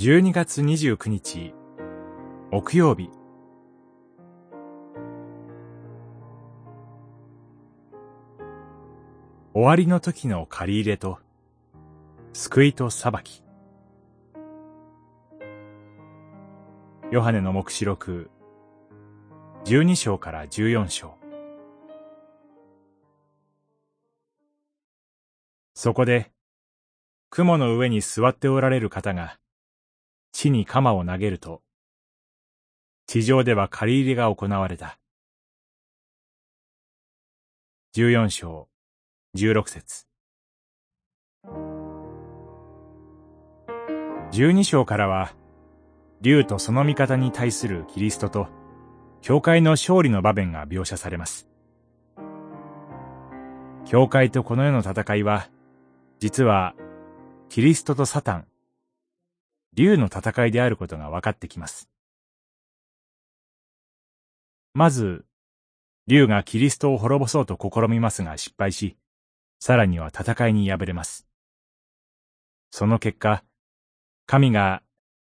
12月29日、木曜日。終わりの時の借り入れと、救いと裁き。ヨハネの目視録、12章から14章。そこで、雲の上に座っておられる方が、地に鎌を投げると、地上では借り入れが行われた。十四章、十六節。十二章からは、竜とその味方に対するキリストと、教会の勝利の場面が描写されます。教会とこの世の戦いは、実は、キリストとサタン、竜の戦いであることが分かってきます。まず、竜がキリストを滅ぼそうと試みますが失敗し、さらには戦いに敗れます。その結果、神が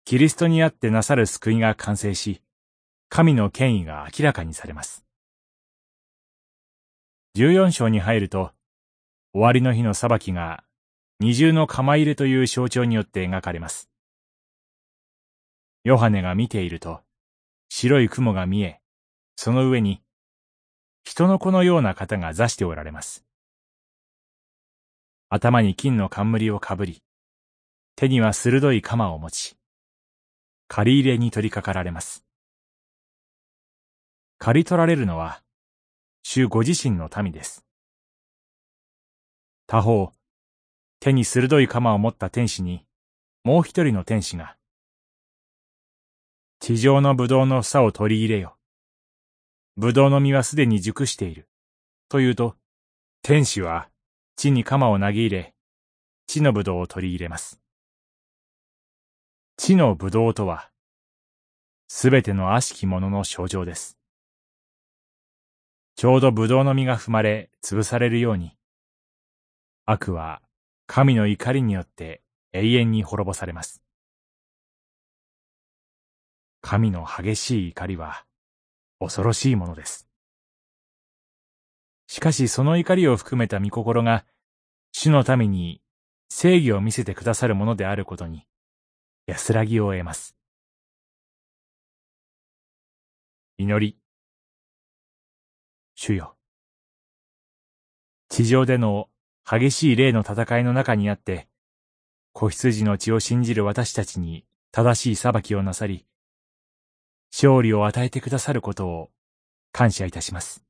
キリストにあってなさる救いが完成し、神の権威が明らかにされます。14章に入ると、終わりの日の裁きが二重の釜入れという象徴によって描かれます。ヨハネが見ていると、白い雲が見え、その上に、人の子のような方が座しておられます。頭に金の冠をかぶり、手には鋭い鎌を持ち、借り入れに取り掛かられます。借り取られるのは、主ご自身の民です。他方、手に鋭い鎌を持った天使に、もう一人の天使が、地上の葡萄の房を取り入れよ。葡萄の実はすでに熟している。と言うと、天使は地に鎌を投げ入れ、地の葡萄を取り入れます。地の葡萄とは、すべての悪しき者の象徴です。ちょうど葡萄の実が踏まれ、潰されるように、悪は神の怒りによって永遠に滅ぼされます。神の激しい怒りは恐ろしいものです。しかしその怒りを含めた御心が主のために正義を見せてくださるものであることに安らぎを得ます。祈り。主よ。地上での激しい霊の戦いの中にあって、子羊の血を信じる私たちに正しい裁きをなさり、勝利を与えてくださることを感謝いたします。